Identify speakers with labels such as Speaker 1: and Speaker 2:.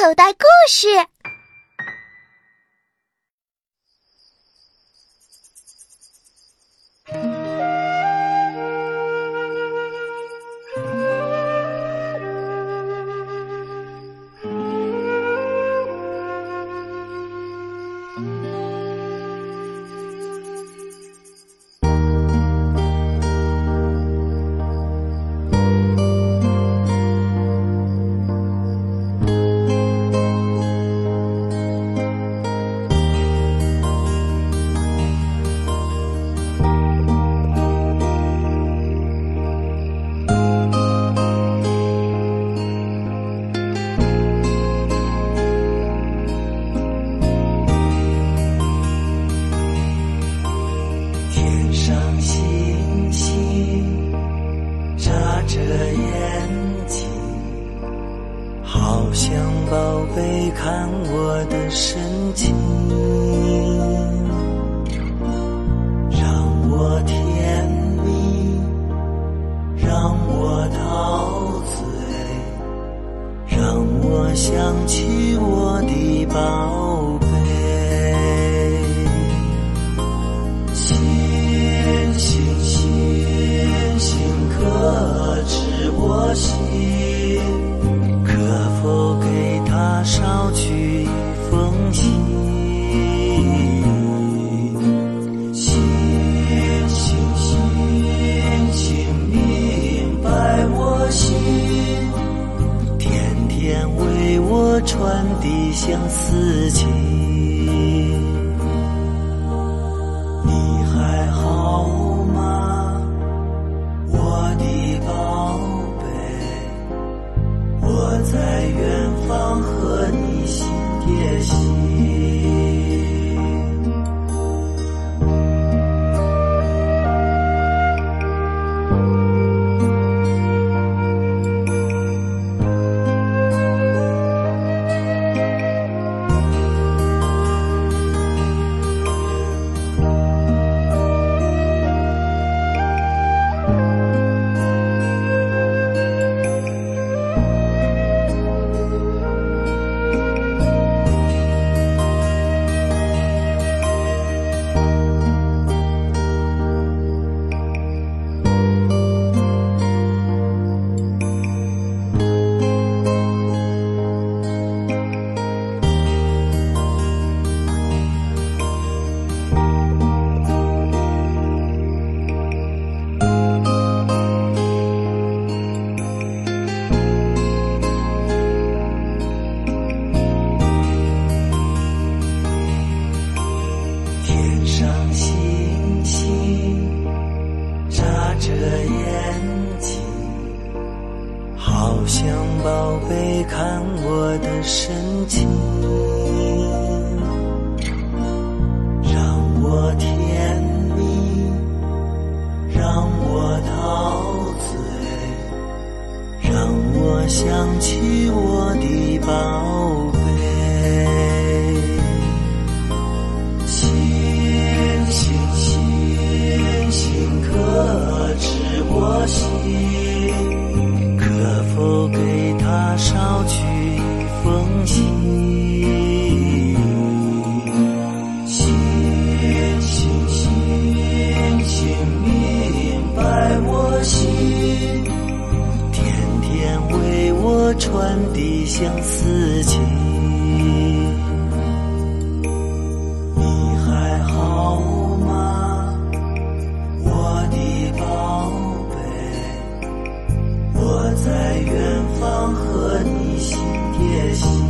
Speaker 1: 口袋故事。
Speaker 2: 星星眨着眼睛，好像宝贝看我的神情，让我甜蜜，让我陶醉，让我想起相思情。着眼睛，好像宝贝看我的神情，的相思情。你还好吗，我的宝贝？我在远方和你心贴心。